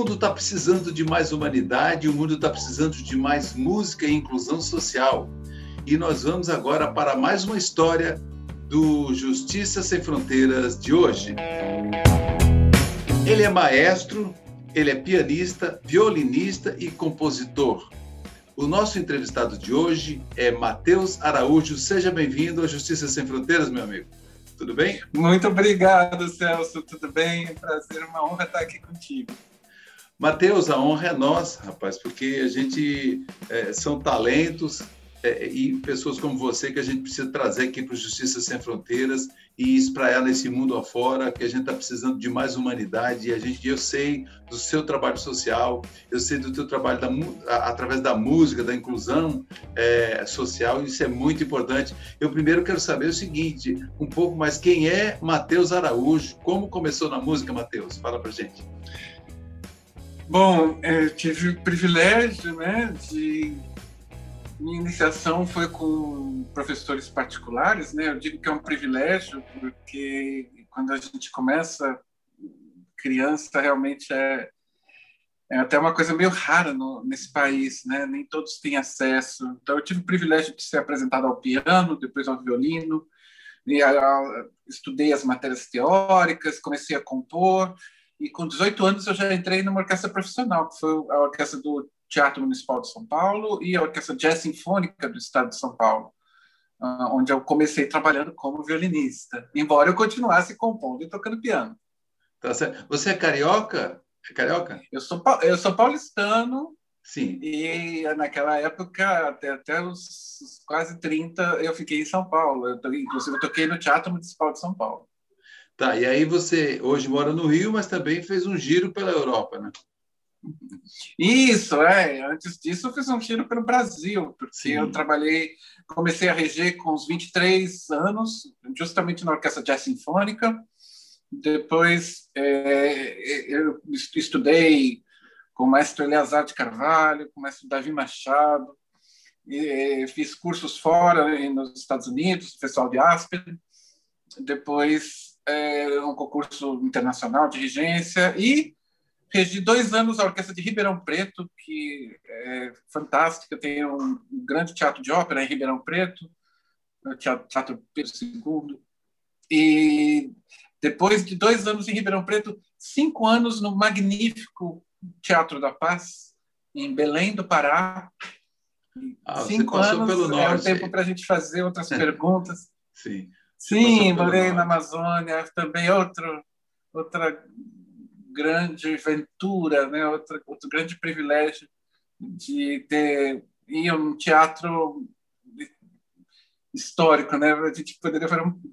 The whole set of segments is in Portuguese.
mundo está precisando de mais humanidade, o mundo está precisando de mais música e inclusão social. E nós vamos agora para mais uma história do Justiça Sem Fronteiras de hoje. Ele é maestro, ele é pianista, violinista e compositor. O nosso entrevistado de hoje é Matheus Araújo. Seja bem-vindo à Justiça Sem Fronteiras, meu amigo. Tudo bem? Muito obrigado, Celso. Tudo bem? É um prazer, uma honra estar aqui contigo. Matheus, a honra é nossa, rapaz, porque a gente é, são talentos é, e pessoas como você que a gente precisa trazer aqui para o Justiça Sem Fronteiras e espraiar nesse mundo afora, que a gente está precisando de mais humanidade. E a gente, eu sei do seu trabalho social, eu sei do teu trabalho da, através da música, da inclusão é, social, e isso é muito importante. Eu primeiro quero saber o seguinte, um pouco mais, quem é Matheus Araújo? Como começou na música, Matheus? Fala para gente. Bom, eu é, tive o privilégio, né, de minha iniciação foi com professores particulares, né? Eu digo que é um privilégio porque quando a gente começa criança realmente é, é até uma coisa meio rara no, nesse país, né? Nem todos têm acesso. Então eu tive o privilégio de ser apresentado ao piano, depois ao violino, e a, a, estudei as matérias teóricas, comecei a compor e com 18 anos eu já entrei numa orquestra profissional, que foi a orquestra do Teatro Municipal de São Paulo e a Orquestra Jazz Sinfônica do Estado de São Paulo, ah, onde eu comecei trabalhando como violinista, embora eu continuasse compondo e tocando piano. Tá certo. Você é carioca? É carioca? Eu sou, eu sou paulistano. Sim. E naquela época, até, até os quase 30, eu fiquei em São Paulo. Eu, inclusive, eu toquei no Teatro Municipal de São Paulo. Tá, e aí você hoje mora no Rio, mas também fez um giro pela Europa, né? Isso, é. Antes disso, eu fiz um giro pelo Brasil, porque Sim. eu trabalhei, comecei a reger com uns 23 anos, justamente na Orquestra Jazz Sinfônica. Depois, é, eu estudei com o mestre Eleazar de Carvalho, com o mestre Davi Machado, e, fiz cursos fora, nos Estados Unidos, Festival de Aspen. Depois, é, um concurso internacional de regência e regi dois anos a Orquestra de Ribeirão Preto, que é fantástica, tem um grande teatro de ópera em Ribeirão Preto, o Teatro, teatro Pedro II. E depois de dois anos em Ribeirão Preto, cinco anos no magnífico Teatro da Paz, em Belém do Pará. Ah, cinco anos é um tempo para a gente fazer outras perguntas. Sim. Sim, morei na Amazônia, também outro, outra grande aventura, né? outro, outro grande privilégio de ter ir a um teatro histórico, né? A gente poderia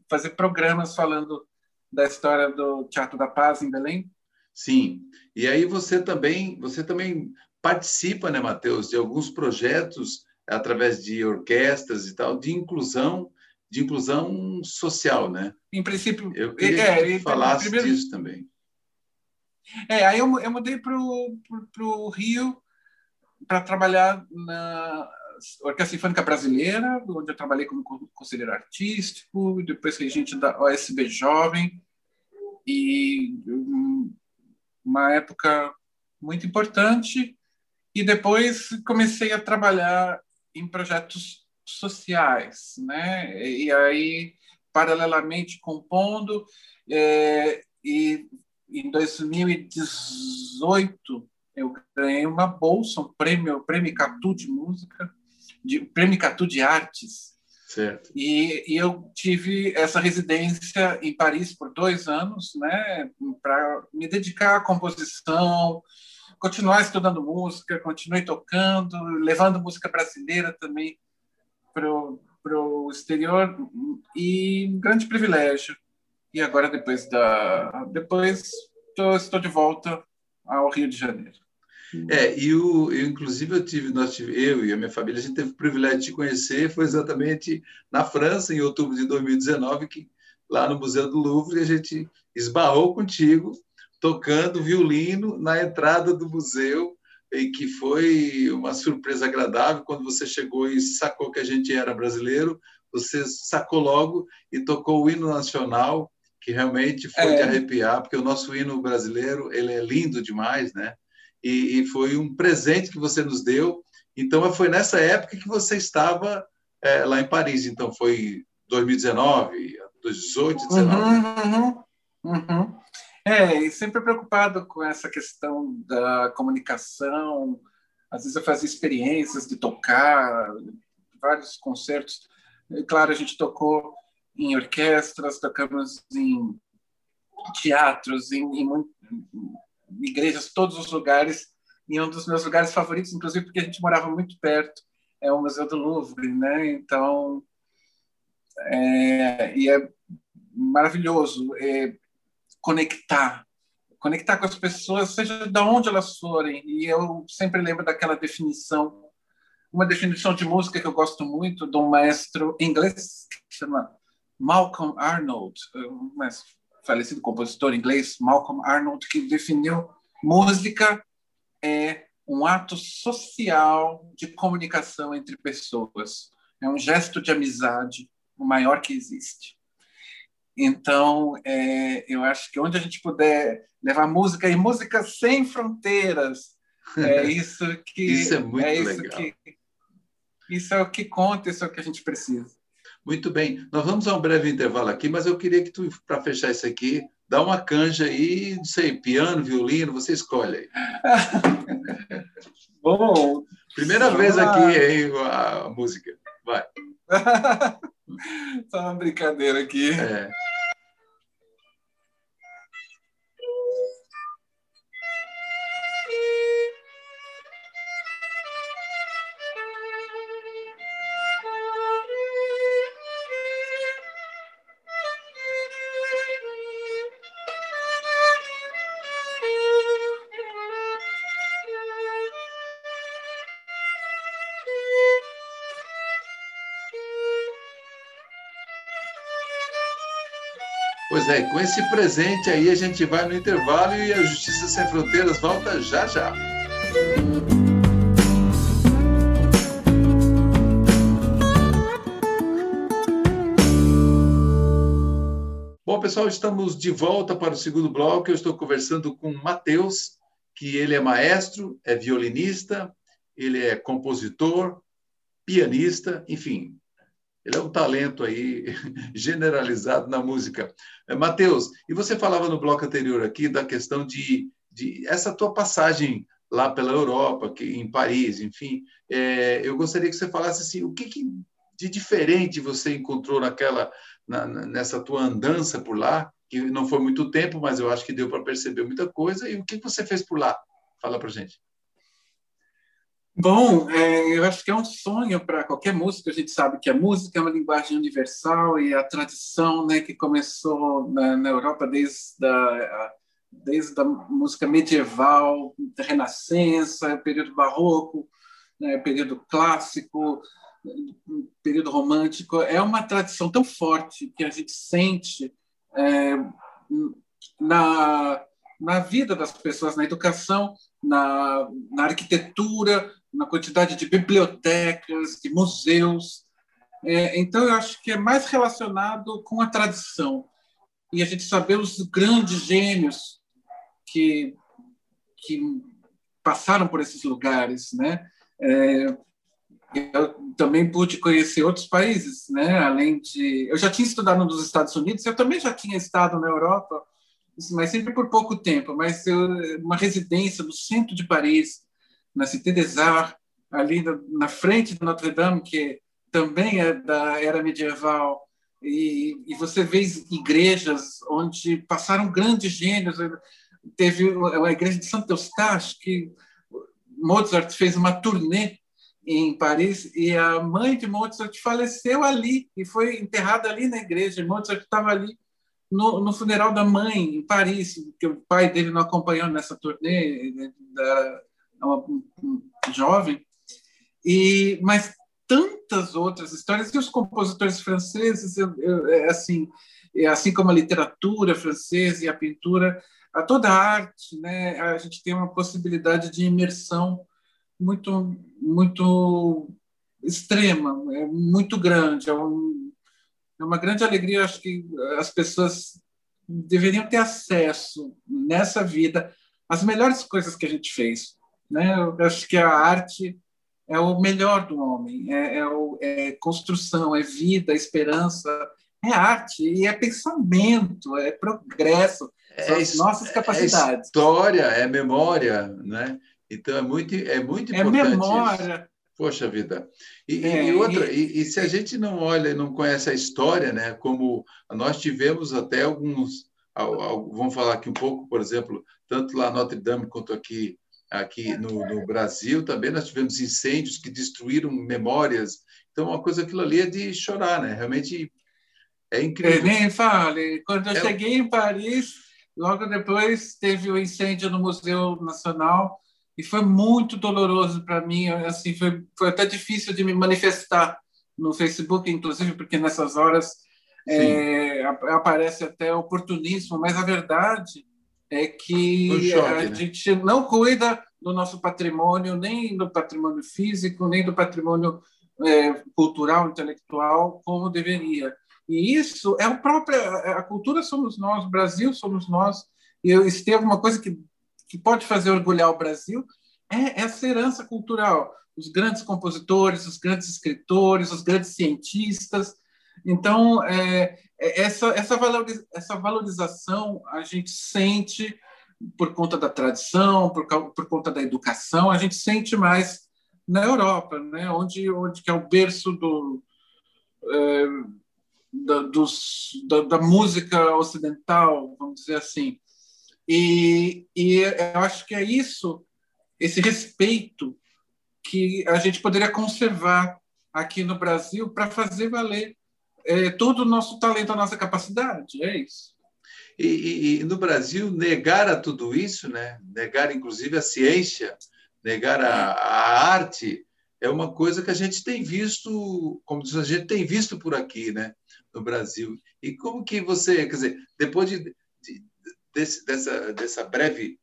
fazer programas falando da história do Teatro da Paz em Belém. Sim. E aí você também, você também participa, né, Matheus, de alguns projetos através de orquestras e tal de inclusão de inclusão social, né? Em princípio, eu queria é, que tu falasse primeiro, disso também. É, aí eu, eu mudei para o Rio para trabalhar na Orquestra Sinfônica Brasileira, onde eu trabalhei como conselheiro artístico, depois regente da OSB Jovem, e uma época muito importante. E depois comecei a trabalhar em projetos sociais, né? E aí, paralelamente compondo, é, e em 2018 eu ganhei uma bolsa, um prêmio, prêmio Catu de música, de prêmio Catu de artes. Certo. E, e eu tive essa residência em Paris por dois anos, né, para me dedicar à composição, continuar estudando música, continuei tocando, levando música brasileira também para o exterior e um grande privilégio. E agora depois da depois tô, estou de volta ao Rio de Janeiro. É, e eu, inclusive eu tive, nós tive, eu e a minha família, a gente teve o privilégio de conhecer, foi exatamente na França, em outubro de 2019, que lá no Museu do Louvre a gente esbarrou contigo, tocando violino na entrada do museu, e que foi uma surpresa agradável quando você chegou e sacou que a gente era brasileiro, você sacou logo e tocou o hino nacional, que realmente foi é. de arrepiar, porque o nosso hino brasileiro ele é lindo demais, né? e, e foi um presente que você nos deu. Então, foi nessa época que você estava é, lá em Paris. Então, foi 2019, 2018, 2019. Uhum, uhum, uhum. É, e sempre preocupado com essa questão da comunicação. Às vezes eu fazia experiências de tocar, vários concertos. E, claro, a gente tocou em orquestras, tocamos em teatros, em, em, em igrejas, todos os lugares. E um dos meus lugares favoritos, inclusive porque a gente morava muito perto, é o Museu do Louvre, né? Então, é, e é maravilhoso. É, conectar, conectar com as pessoas, seja de onde elas forem. E eu sempre lembro daquela definição, uma definição de música que eu gosto muito, de um maestro inglês que chama Malcolm Arnold, um falecido compositor inglês, Malcolm Arnold, que definiu música é um ato social de comunicação entre pessoas. É um gesto de amizade, o maior que existe. Então, é, eu acho que onde a gente puder levar música e música sem fronteiras, é isso que isso é muito é isso legal. Que, isso é o que conta, isso é o que a gente precisa. Muito bem. Nós vamos a um breve intervalo aqui, mas eu queria que tu, para fechar isso aqui, dá uma canja aí, não sei, piano, violino, você escolhe aí. Bom. Primeira vez lá. aqui a, a música. Vai. Só uma brincadeira aqui. É. É, com esse presente aí a gente vai no intervalo e a Justiça Sem Fronteiras volta já já. Bom, pessoal, estamos de volta para o segundo bloco. Eu estou conversando com o Matheus, que ele é maestro, é violinista, ele é compositor, pianista, enfim, ele é um talento aí generalizado na música. É, Matheus, e você falava no bloco anterior aqui da questão de, de essa tua passagem lá pela Europa, que, em Paris, enfim. É, eu gostaria que você falasse assim, o que, que de diferente você encontrou naquela na, nessa tua andança por lá, que não foi muito tempo, mas eu acho que deu para perceber muita coisa. E o que você fez por lá? Fala para gente. Bom, é, eu acho que é um sonho para qualquer músico. A gente sabe que a música é uma linguagem universal e a tradição né, que começou na, na Europa desde a, desde a música medieval, Renascença, período barroco, né, período clássico, período romântico. É uma tradição tão forte que a gente sente é, na, na vida das pessoas, na educação, na, na arquitetura, na quantidade de bibliotecas, de museus. É, então, eu acho que é mais relacionado com a tradição. E a gente saber os grandes gênios que, que passaram por esses lugares. Né? É, eu também pude conhecer outros países, né? além de. Eu já tinha estudado nos Estados Unidos, eu também já tinha estado na Europa, mas sempre por pouco tempo. Mas eu, uma residência no centro de Paris, na Cité des Arts, ali na frente de Notre Dame, que também é da era medieval, e, e você vê igrejas onde passaram grandes gênios. Teve a igreja de Santo Eustache, que Mozart fez uma turnê em Paris e a mãe de Mozart faleceu ali e foi enterrada ali na igreja. Mozart estava ali no, no, funeral da mãe em Paris, que o pai dele não acompanhou nessa turnê, da, uma, um, jovem, e mas tantas outras histórias e os compositores franceses, eu, eu, é assim, é assim como a literatura francesa e a pintura, a toda a arte, né, a gente tem uma possibilidade de imersão muito muito extrema, é muito grande, é, um, é uma grande alegria. Acho que as pessoas deveriam ter acesso nessa vida às melhores coisas que a gente fez Né? Eu acho que a arte é o melhor do homem, é, é, o, é construção, é vida, é esperança, é arte e é pensamento, é progresso, é as nossas capacidades. É história, é memória, né? Então é muito, é muito é importante. É memória. Isso. Poxa vida. E, é, e outra, e... E, se a gente não olha e não conhece a história, né? Como nós tivemos até alguns, vamos falar aqui um pouco, por exemplo, tanto lá Notre Dame quanto aqui aqui no, no, Brasil também nós tivemos incêndios que destruíram memórias. Então, uma coisa aquilo ali é de chorar, né? Realmente é incrível. nem fale. Quando eu é... cheguei em Paris, logo depois teve o incêndio no Museu Nacional e foi muito doloroso para mim. Assim, foi, foi até difícil de me manifestar no Facebook, inclusive, porque nessas horas é, aparece até oportunismo, mas a verdade é que choque, a né? gente não cuida do nosso patrimônio, nem do patrimônio físico, nem do patrimônio é, cultural, intelectual, como deveria. E isso é o próprio. A cultura somos nós, o Brasil somos nós. E se tem alguma coisa que, que pode fazer orgulhar o Brasil, é essa herança cultural. Os grandes compositores, os grandes escritores, os grandes cientistas. Então, é, é, essa, essa, essa valorização a gente sente por conta da tradição, por, por conta da educação, a gente sente mais na Europa, né? onde, onde que é o berço do, é, da, dos, da, da, música ocidental, vamos dizer assim. E, e eu acho que é isso, esse respeito que a gente poderia conservar aqui no Brasil para fazer valer é, todo o nosso talento, a nossa capacidade, é isso. E, e, e, no Brasil, negar a tudo isso, né? negar inclusive a ciência, negar a, a, arte, é uma coisa que a gente tem visto, como diz, a gente tem visto por aqui, né? no Brasil. E como que você, quer dizer, depois de, de desse, dessa, dessa breve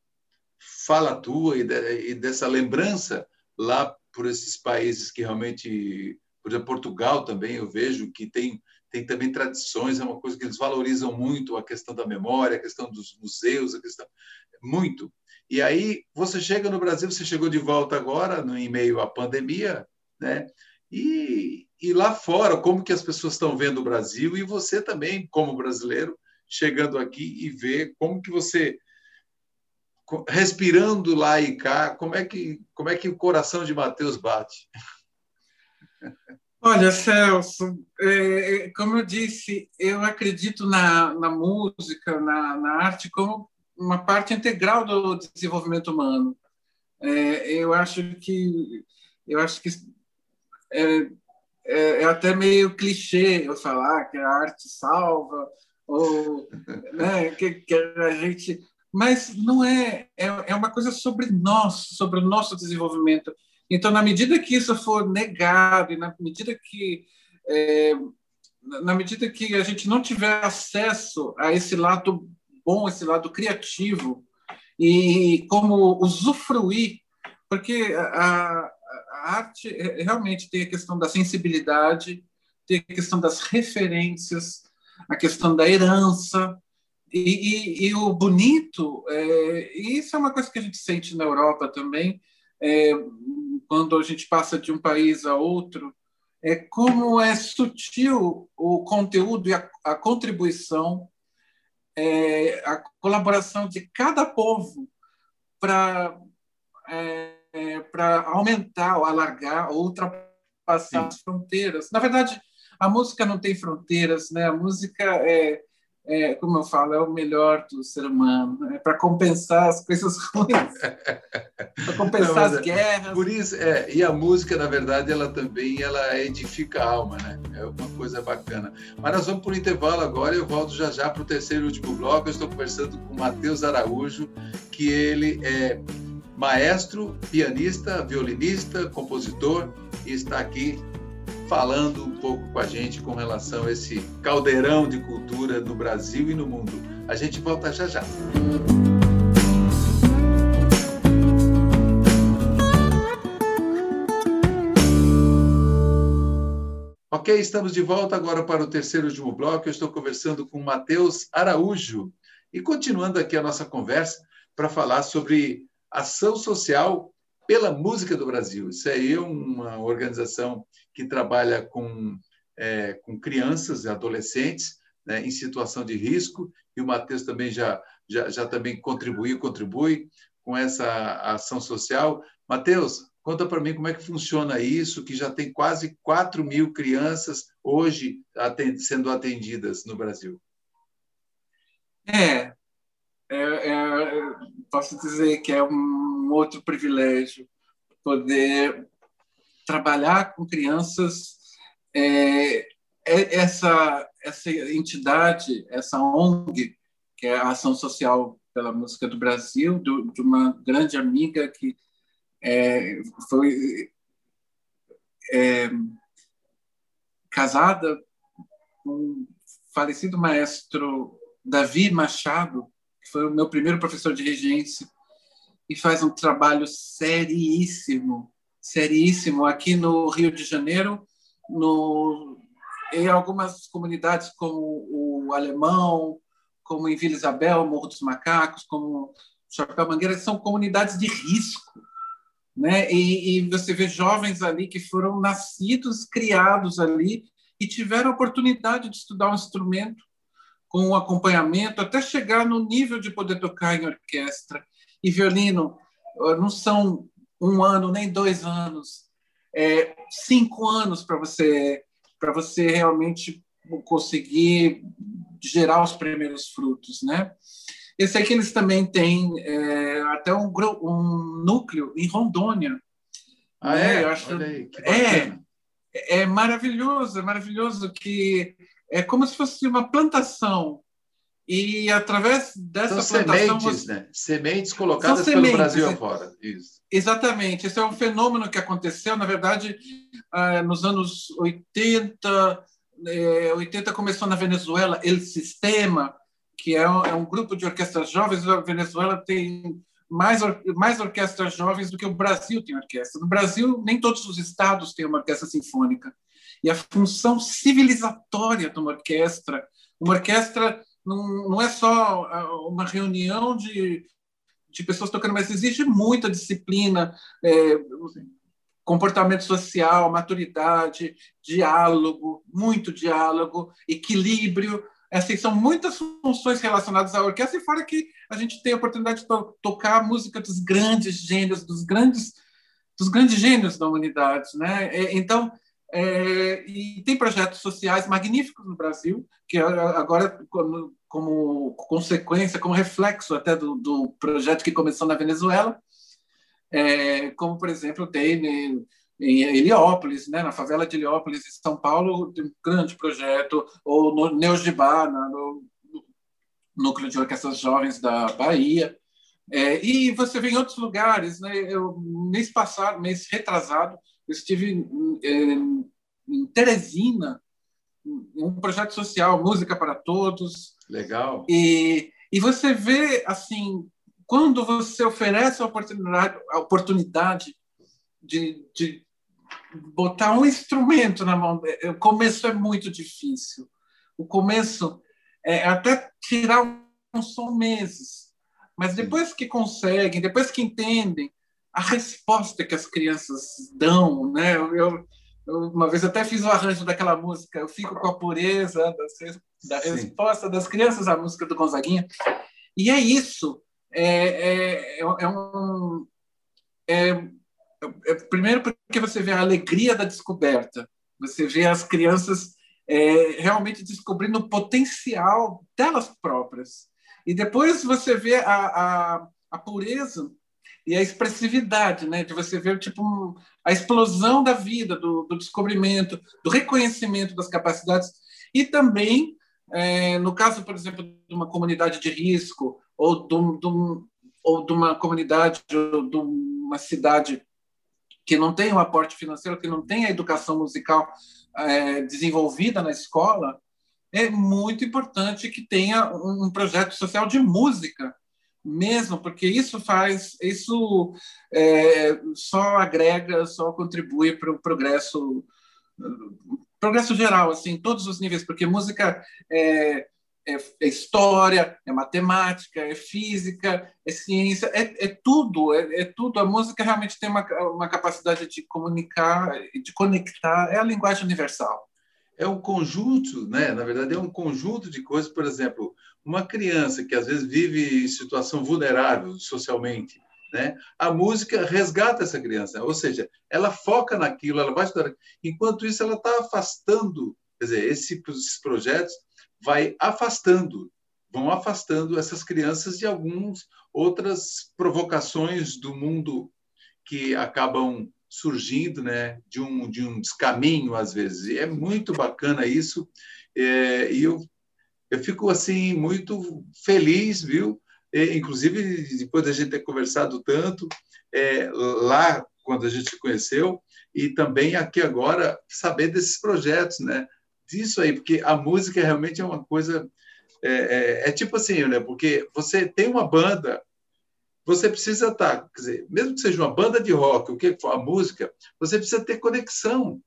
fala tua e, de, e dessa lembrança lá por esses países que realmente por exemplo, Portugal também eu vejo que tem tem também tradições, é uma coisa que eles valorizam muito a questão da memória, a questão dos museus, a questão muito. E aí você chega no Brasil, você chegou de volta agora, no em meio à pandemia, né? E, e lá fora, como que as pessoas estão vendo o Brasil e você também, como brasileiro, chegando aqui e ver como que você respirando lá e cá, como é que como é que o coração de Mateus bate? Olha, Celso, é, é, como eu disse, eu acredito na, na música, na, na, arte, como uma parte integral do desenvolvimento humano. É, eu acho que eu acho que é, é, é, até meio clichê eu falar que a arte salva ou né, que, que a gente, mas não é, é é uma coisa sobre nós, sobre o nosso desenvolvimento. Então, na medida que isso for negado e na medida que é, na medida que a gente não tiver acesso a esse lado bom, esse lado criativo e como usufruir, porque a, a arte realmente tem a questão da sensibilidade, tem a questão das referências, a questão da herança, e, e, e, o bonito, é, isso é uma coisa que a gente sente na Europa também, é, quando a gente passa de um país a outro, é como é sutil o conteúdo e a, a contribuição, é, a colaboração de cada povo para é, é para aumentar, ou alargar, ou ultrapassar Sim. as fronteiras. Na verdade, a música não tem fronteiras, né? A música é, é, como eu falo, é o melhor do ser humano, é para compensar as coisas ruins, para compensar Não, as é, guerras. Por isso, é, e a música, na verdade, ela também ela edifica a alma, né? É uma coisa bacana. Mas nós vamos para o intervalo agora, eu volto já já para o terceiro e último bloco. Eu estou conversando com o Matheus Araújo, que ele é maestro, pianista, violinista, compositor e está aqui falando um pouco com a gente com relação a esse caldeirão de cultura no Brasil e no mundo. A gente volta já já. Ok, estamos de volta agora para o terceiro e último bloco. Eu estou conversando com Matheus Araújo e continuando aqui a nossa conversa para falar sobre ação social pela música do Brasil. Isso aí é uma organização que trabalha com, é, com crianças e adolescentes né, em situação de risco, e o Matheus também já, já, já também contribuiu, contribui com essa ação social. Matheus, conta para mim como é que funciona isso, que já tem quase 4 mil crianças hoje sendo atendidas no Brasil. É, é, é, posso dizer que é um outro privilégio poder trabalhar com crianças. É, é, essa, essa entidade, essa ONG, que é a Ação Social pela Música do Brasil, do, de uma grande amiga que é, foi é, casada com o falecido maestro Davi Machado, que foi o meu primeiro professor de regência, e faz um trabalho seríssimo, seríssimo aqui no Rio de Janeiro, no, em algumas comunidades como o Alemão, como em Vila Isabel, Morro dos Macacos, como Chapéu Mangueira, são comunidades de risco. Né? E, e, você vê jovens ali que foram nascidos, criados ali e tiveram a oportunidade de estudar um instrumento com um acompanhamento até chegar no nível de poder tocar em orquestra. E violino não são um ano nem dois anos, é cinco anos para você para você realmente conseguir gerar os primeiros frutos, né? Eu sei que eles também têm é, até um, um, núcleo em Rondônia. Ah, né? é? Eu acho, é, é maravilhoso, é maravilhoso que é como se fosse uma plantação. E através dessa São plantação. Sementes, você... né? Sementes colocadas sementes, pelo Brasil afora. Isso. Exatamente. Esse é um fenômeno que aconteceu, na verdade, ah, nos anos 80. 80 é, começou na Venezuela, El Sistema, que é um, é um grupo de orquestras jovens. A Venezuela tem mais, or, mais orquestras jovens do que o Brasil tem orquestra. No Brasil, nem todos os estados têm uma orquestra sinfônica. E a função civilizatória de uma orquestra, uma orquestra não, não é só ah, uma reunião de, de pessoas tocando, mas exige muita disciplina, é, comportamento social, maturidade, diálogo, muito diálogo, equilíbrio. Assim, são muitas funções relacionadas à orquestra, e fora que a gente tem a oportunidade de to tocar a música dos grandes gênios, dos grandes, dos grandes gênios da humanidade. Né? É, então, é, e tem projetos sociais magníficos no Brasil, que agora, como, como consequência, como reflexo até do, do, projeto que começou na Venezuela, é, como, por exemplo, tem em, Heliópolis, né, na favela de Heliópolis, em São Paulo, tem um grande projeto, ou no Neugibá, no, no Núcleo de Orquestras Jovens da Bahia, é, e você vê em outros lugares, né? Eu, mês passado, mês retrasado, eu estive em, em Teresina, um projeto social, Música para Todos. Legal. E, e você vê, assim, quando você oferece a oportunidade, a oportunidade de, de botar um instrumento na mão, o começo é muito difícil. O começo é até tirar um som meses. Mas depois que conseguem, depois que entendem, a resposta que as crianças dão, né? Eu, eu, uma vez até fiz o arranjo daquela música, eu fico com a pureza da, da resposta das crianças à música do Gonzaguinha. E é isso. É, é, é, é um. É, é, primeiro, porque você vê a alegria da descoberta, você vê as crianças é, realmente descobrindo o potencial delas próprias. E depois você vê a, a, a pureza e a expressividade, né, de você ver tipo a explosão da vida, do, do, descobrimento, do reconhecimento das capacidades. E também é, no caso, por exemplo, de uma comunidade de risco ou de, de ou de uma comunidade ou de uma cidade que não tem o um aporte financeiro, que não tem a educação musical é, desenvolvida na escola, é muito importante que tenha um projeto social de música mesmo, porque isso faz, isso é, só agrega, só contribui para o progresso, progresso geral, assim, em todos os níveis, porque música é, é, é, história, é matemática, é física, é ciência, é, é tudo, é, é, tudo. A música realmente tem uma, uma capacidade de comunicar, de conectar, é a linguagem universal. É um conjunto, né? na verdade, é um conjunto de coisas. Por exemplo, uma criança que às vezes vive em situação vulnerável socialmente, né? A música resgata essa criança, ou seja, ela foca naquilo, ela vai estudar. Enquanto isso, ela está afastando, quer dizer, esses projetos vai afastando, vão afastando essas crianças de algumas outras provocações do mundo que acabam surgindo, né, de um de um descaminho às vezes. E é muito bacana isso. É, e eu eu fico assim muito feliz, viu? É, inclusive depois da gente ter conversado tanto é, lá quando a gente se conheceu e também aqui agora saber desses projetos, né? disso aí, porque a música realmente é uma coisa. É, é, é tipo assim, né? Porque você tem uma banda, você precisa estar, tá, quer dizer, mesmo que seja uma banda de rock, o que for a música, você precisa ter conexão.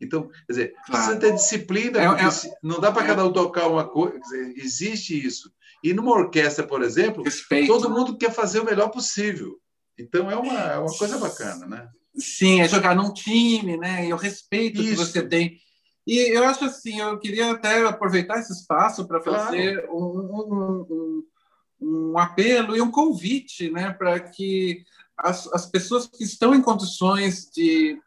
Então, quer dizer, precisa ter disciplina, é, é, não dá para cada um tocar uma coisa, dizer, existe isso. E numa orquestra, por exemplo, Respeito. todo mundo quer fazer o melhor possível. Então é uma, é uma coisa bacana, né? Sim, é jogar num time, né? E o respeito isso. que você tem e eu acho assim, eu queria até aproveitar esse espaço para fazer claro. um, um, um, apelo e um convite né, para que as, as pessoas que estão em condições de,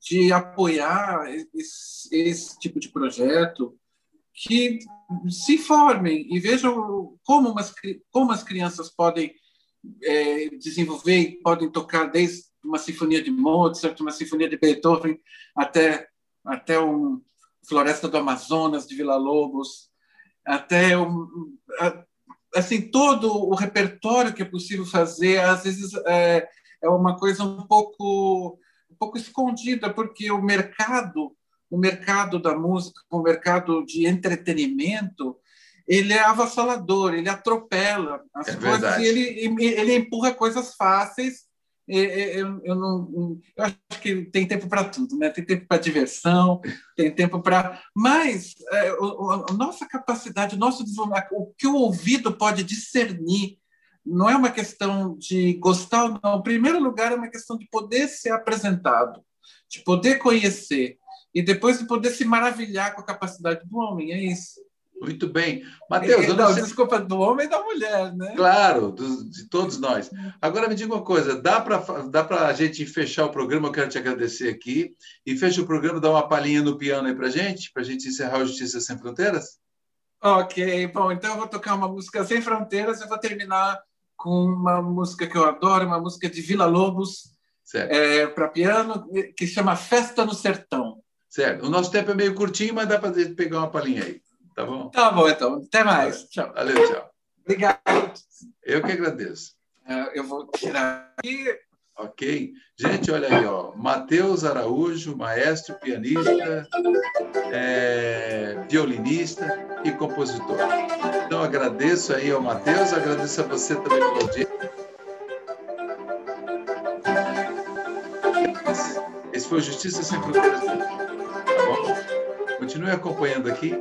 de apoiar esse, esse tipo de projeto, que se formem e vejam como, umas, como as crianças podem é, desenvolver e podem tocar desde uma sinfonia de Mozart, uma sinfonia de Beethoven, até até o Floresta do Amazonas de Vila Lobos, até um, assim todo o repertório que é possível fazer, às vezes é, é uma coisa um pouco um pouco escondida porque o mercado o mercado da música, o mercado de entretenimento, ele é avassalador, ele atropela as é coisas e ele, ele empurra coisas fáceis eu, eu, não, eu acho que tem tempo para tudo, né? Tem tempo para diversão, tem tempo para. Mas é, a nossa capacidade, o nosso o que o ouvido pode discernir, não é uma questão de gostar ou não. Em primeiro lugar, é uma questão de poder ser apresentado, de poder conhecer e depois de poder se maravilhar com a capacidade do homem. É isso. Muito bem. Matheus, não, sei... desculpa, do homem e da mulher, né? Claro, do, de todos nós. Agora me diga uma coisa, dá para dá a gente fechar o programa? Eu quero te agradecer aqui. E fecha o programa, dá uma palhinha no piano aí para gente, para a gente encerrar o Justiça Sem Fronteiras? Ok, bom, então eu vou tocar uma música Sem Fronteiras e vou terminar com uma música que eu adoro, uma música de Vila Lobos, é, para piano, que chama Festa no Sertão. Certo. O nosso tempo é meio curtinho, mas dá para pegar uma palhinha aí. Tá bom? Tá bom, então. Até mais. Tchau. Valeu, tchau. Obrigado. Eu que agradeço. É, eu vou tirar aqui. Ok. Gente, olha aí, ó. Matheus Araújo, maestro, pianista, é, violinista e compositor. Então, agradeço aí ao Matheus, agradeço a você também pelo audiência. Esse foi o Justiça Sem Fronteiras. Tá bom? Continue acompanhando aqui.